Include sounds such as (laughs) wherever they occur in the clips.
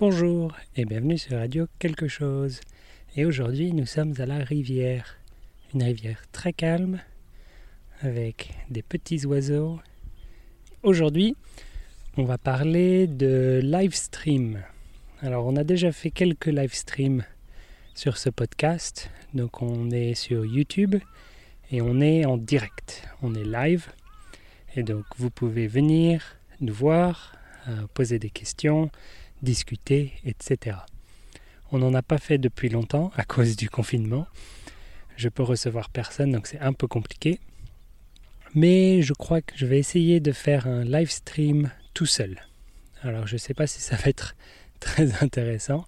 Bonjour et bienvenue sur Radio Quelque chose. Et aujourd'hui nous sommes à la rivière. Une rivière très calme avec des petits oiseaux. Aujourd'hui on va parler de live stream. Alors on a déjà fait quelques live streams sur ce podcast. Donc on est sur YouTube et on est en direct. On est live. Et donc vous pouvez venir nous voir, euh, poser des questions, discuter, etc. On n'en a pas fait depuis longtemps à cause du confinement. Je peux recevoir personne, donc c'est un peu compliqué. Mais je crois que je vais essayer de faire un live stream tout seul. Alors je ne sais pas si ça va être (laughs) très intéressant,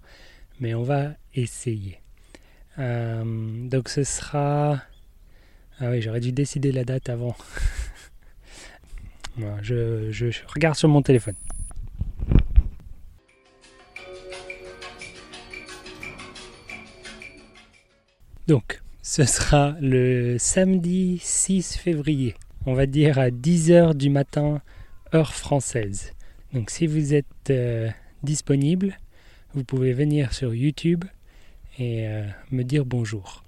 mais on va essayer. Euh, donc ce sera... Ah oui, j'aurais dû décider la date avant. (laughs) je regarde sur mon téléphone. Donc, ce sera le samedi 6 février, on va dire à 10h du matin, heure française. Donc si vous êtes euh, disponible, vous pouvez venir sur YouTube et euh, me dire bonjour.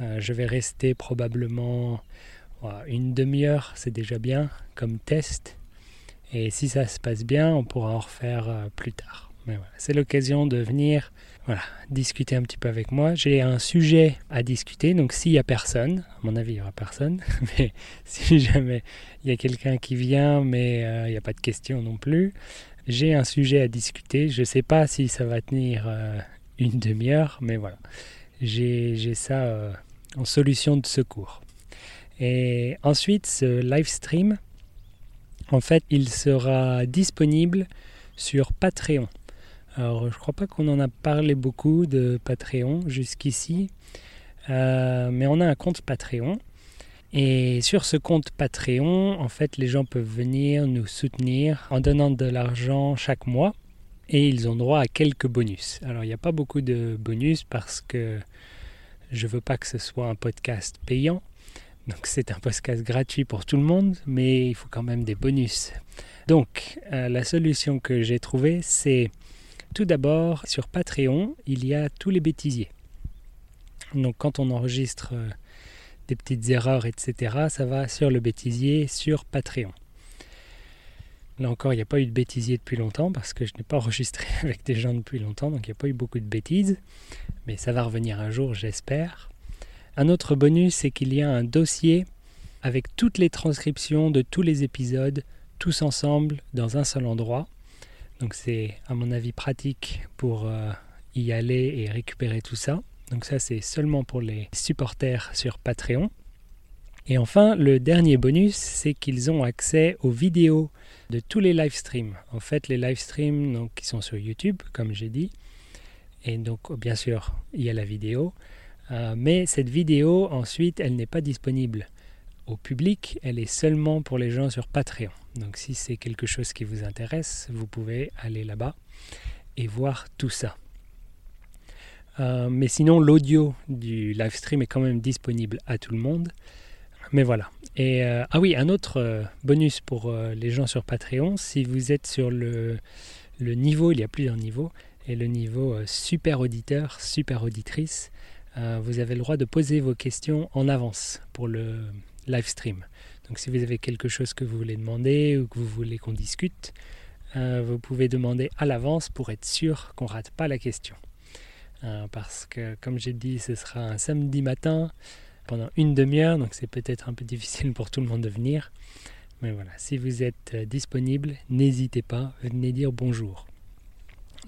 Euh, je vais rester probablement une demi-heure, c'est déjà bien comme test. Et si ça se passe bien, on pourra en refaire plus tard c'est l'occasion de venir voilà, discuter un petit peu avec moi. J'ai un sujet à discuter, donc s'il n'y a personne, à mon avis il n'y aura personne, (laughs) mais si jamais il y a quelqu'un qui vient, mais euh, il n'y a pas de questions non plus, j'ai un sujet à discuter. Je ne sais pas si ça va tenir euh, une demi-heure, mais voilà, j'ai ça euh, en solution de secours. Et ensuite, ce live stream, en fait, il sera disponible sur Patreon. Alors, je crois pas qu'on en a parlé beaucoup de Patreon jusqu'ici, euh, mais on a un compte Patreon. Et sur ce compte Patreon, en fait, les gens peuvent venir nous soutenir en donnant de l'argent chaque mois et ils ont droit à quelques bonus. Alors, il n'y a pas beaucoup de bonus parce que je veux pas que ce soit un podcast payant. Donc, c'est un podcast gratuit pour tout le monde, mais il faut quand même des bonus. Donc, euh, la solution que j'ai trouvée, c'est tout d'abord, sur Patreon, il y a tous les bêtisiers. Donc quand on enregistre euh, des petites erreurs, etc., ça va sur le bêtisier sur Patreon. Là encore, il n'y a pas eu de bêtisier depuis longtemps parce que je n'ai pas enregistré (laughs) avec des gens depuis longtemps, donc il n'y a pas eu beaucoup de bêtises. Mais ça va revenir un jour, j'espère. Un autre bonus, c'est qu'il y a un dossier avec toutes les transcriptions de tous les épisodes, tous ensemble, dans un seul endroit. Donc c'est à mon avis pratique pour euh, y aller et récupérer tout ça. Donc ça c'est seulement pour les supporters sur Patreon. Et enfin, le dernier bonus, c'est qu'ils ont accès aux vidéos de tous les live streams. En fait, les live streams donc, qui sont sur YouTube, comme j'ai dit. Et donc, bien sûr, il y a la vidéo. Euh, mais cette vidéo, ensuite, elle n'est pas disponible public, elle est seulement pour les gens sur Patreon. Donc si c'est quelque chose qui vous intéresse, vous pouvez aller là-bas et voir tout ça. Euh, mais sinon, l'audio du live stream est quand même disponible à tout le monde. Mais voilà. Et euh, ah oui, un autre euh, bonus pour les gens sur Patreon, si vous êtes sur le, le niveau, il y a plusieurs niveaux, et le niveau super auditeur, super auditrice, vous avez le droit de poser vos questions en avance pour le, live stream. Donc si vous avez quelque chose que vous voulez demander ou que vous voulez qu'on discute, euh, vous pouvez demander à l'avance pour être sûr qu'on rate pas la question. Euh, parce que comme j'ai dit, ce sera un samedi matin pendant une demi-heure, donc c'est peut-être un peu difficile pour tout le monde de venir. Mais voilà, si vous êtes euh, disponible, n'hésitez pas, venez dire bonjour.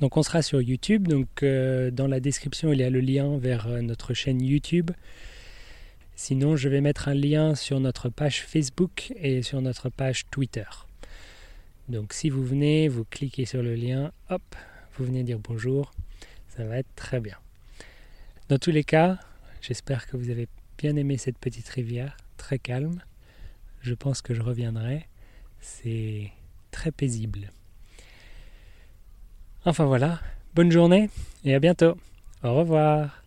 Donc on sera sur YouTube, donc dans la description il y a le lien vers notre chaîne YouTube. Sinon, je vais mettre un lien sur notre page Facebook et sur notre page Twitter. Donc si vous venez, vous cliquez sur le lien, hop, vous venez dire bonjour, ça va être très bien. Dans tous les cas, j'espère que vous avez bien aimé cette petite rivière, très calme. Je pense que je reviendrai. C'est très paisible. Enfin voilà, bonne journée et à bientôt. Au revoir.